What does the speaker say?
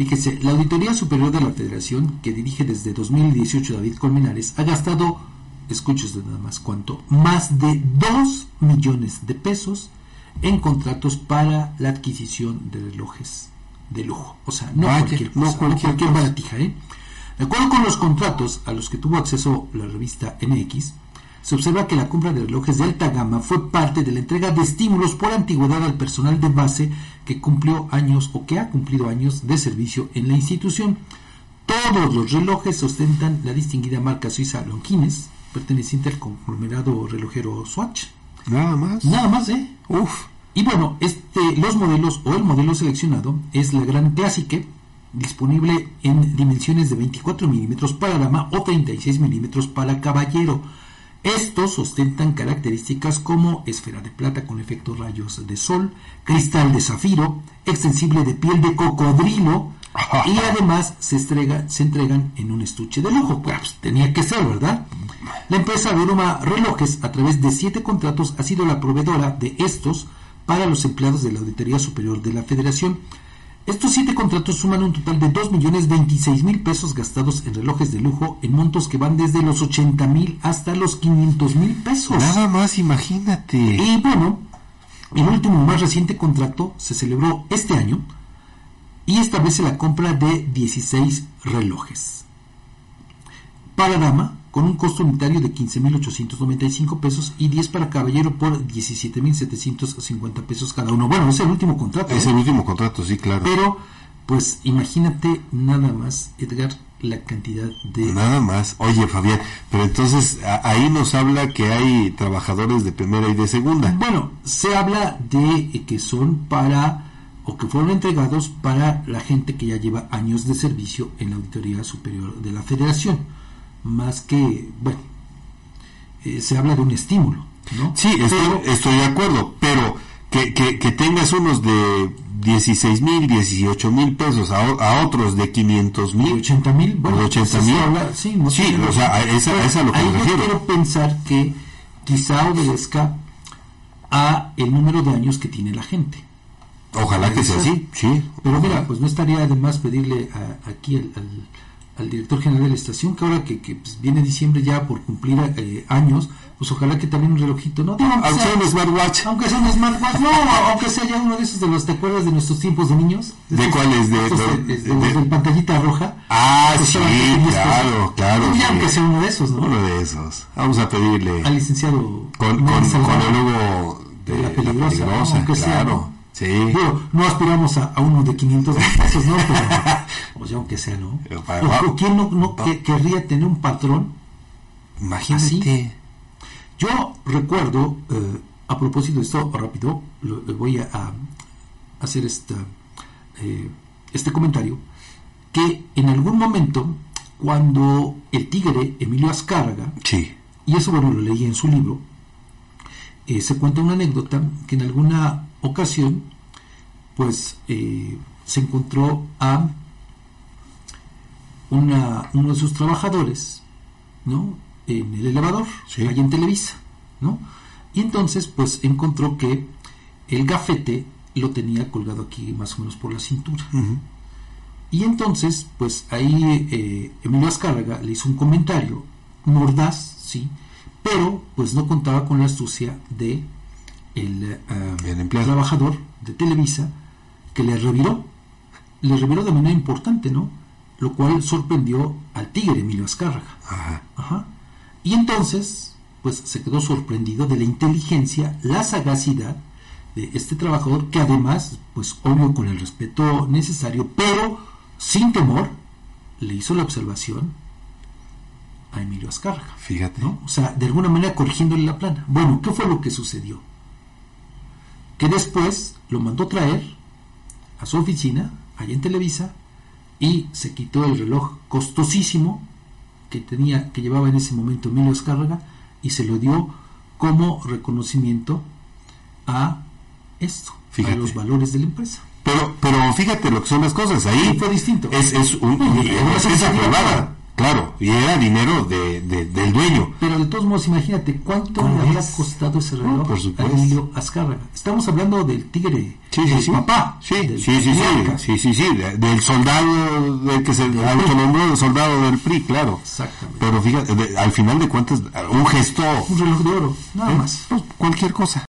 Fíjese, la Auditoría Superior de la Federación, que dirige desde 2018 David Colmenares, ha gastado, escuches nada más cuánto, más de 2 millones de pesos en contratos para la adquisición de relojes de lujo. O sea, no Vaya, cualquier no cosa, no cualquier cualquier baratija, ¿eh? De acuerdo con los contratos a los que tuvo acceso la revista MX, se observa que la compra de relojes de alta gama fue parte de la entrega de estímulos por antigüedad al personal de base que cumplió años o que ha cumplido años de servicio en la institución. Todos los relojes ostentan la distinguida marca suiza Longines, perteneciente al conglomerado relojero Swatch. Nada más. Nada más, ¿eh? Uf. Y bueno, este, los modelos o el modelo seleccionado es la Gran Classique, disponible en dimensiones de 24 milímetros para dama o 36 milímetros para caballero. Estos ostentan características como esfera de plata con efectos rayos de sol, cristal de zafiro, extensible de piel de cocodrilo y además se, estrega- se entregan en un estuche de lujo. Pues tenía que ser, ¿verdad? La empresa Viruma Relojes, a través de siete contratos, ha sido la proveedora de estos para los empleados de la Auditoría Superior de la Federación. Estos siete contratos suman un total de 2.026.000 pesos gastados en relojes de lujo en montos que van desde los 80.000 hasta los 500.000 pesos. Nada más, imagínate. Y bueno, el último más reciente contrato se celebró este año y establece la compra de 16 relojes. Para dama, con un costo unitario de 15.895 pesos y 10 para caballero por 17.750 pesos cada uno. Bueno, es el último contrato. Es ¿eh? el último contrato, sí, claro. Pero, pues imagínate nada más, Edgar, la cantidad de... Nada más. Oye, Fabián, pero entonces a- ahí nos habla que hay trabajadores de primera y de segunda. Bueno, se habla de que son para o que fueron entregados para la gente que ya lleva años de servicio en la Auditoría Superior de la Federación. Más que, bueno, eh, se habla de un estímulo, ¿no? Sí, estoy, Pero- estoy de acuerdo, pero que, que, que tengas unos de 16 mil, 18 mil pesos a, a otros de 500 de mil. 80 mil, bueno, de 80 pues, mil. habla- sí, no Sí, o sea, a esa- a esa es a lo que ahí me yo refiero. quiero pensar que quizá obedezca a el número de años que tiene la gente. Ojalá que sea así, sí. Pero mira, pues no estaría de más pedirle a- aquí al, al- al director general de la estación que ahora que, que, pues, viene diciembre ya por cumplir eh, años, pues ojalá que también un relojito, ¿no? Aunque sea un smartwatch. Aunque sea un smartwatch, no, aunque sea ya uno de esos de los, ¿te acuerdas de nuestros tiempos de niños? ¿De estos- cuáles? De- de- de- de- de- los del pantallita roja. Ah, sí, claro, claro. pues, ya sí. aunque sea uno de esos, ¿no? Uno de esos. Vamos a pedirle Al licenciado con, con, el logo de, de la la peligrosa, aunque sea, claro. ¿no? Sí. No aspiramos a, a uno de 500 mil pesos, ¿no? Pero, pues ya aunque sea, ¿no? O- o ¿Quién no, no que- querría tener un patrón? Imagínate. Yo recuerdo, eh, a propósito de esto, rápido, lo- le voy a, a hacer esta, eh, este comentario, que en algún momento, cuando el tigre Emilio Azcárraga, Sí. y eso bueno lo leí en su libro, eh, se cuenta una anécdota que en alguna ocasión pues eh, se encontró a una, uno de sus trabajadores ¿no? en el elevador Sí. allá en Televisa ¿no? y entonces pues encontró que el gafete lo tenía colgado aquí más o menos por la cintura y entonces, pues ahí eh, Emilio Azcárraga le hizo un comentario mordaz, sí, pero pues no contaba con la astucia de el, El empleado. trabajador de Televisa que le reviró, le reviró de manera importante, ¿no? Lo cual sorprendió al tigre Emilio Azcárraga. Ajá. Ajá. Y entonces, pues se quedó sorprendido de la inteligencia, la sagacidad de este trabajador que además, pues obvio con el respeto necesario, pero sin temor, le hizo la observación a Emilio Azcárraga. Fíjate. ¿no? O sea, de alguna manera corrigiéndole la plana. Bueno, ¿qué fue lo que sucedió? Que después lo mandó traer a su oficina, allá en Televisa, y se quitó el reloj costosísimo que tenía, que llevaba en ese momento Emilio Azcárraga, y se lo dio como reconocimiento a esto, Fíjate. a los valores de la empresa. Pero, pero fíjate lo que son las cosas. Ahí Sí, fue distinto. Es, es un- una privada. Claro, y era dinero de, de- del dueño. Pero de todos modos, imagínate cuánto ¿Cómo le es? costado ese No, reloj por a. Emilio Azcárraga. Estamos hablando del tigre, Sí, sí, del sí. papá, Sí, del sí, sí, sí, sí, sí, sí, de- del soldado del que se autonombró el soldado del PRI, claro. Exactamente. Pero fíjate, de- al final de cuentas, un gesto, Un reloj de oro, nada ¿eh? más. Pues, cualquier cosa.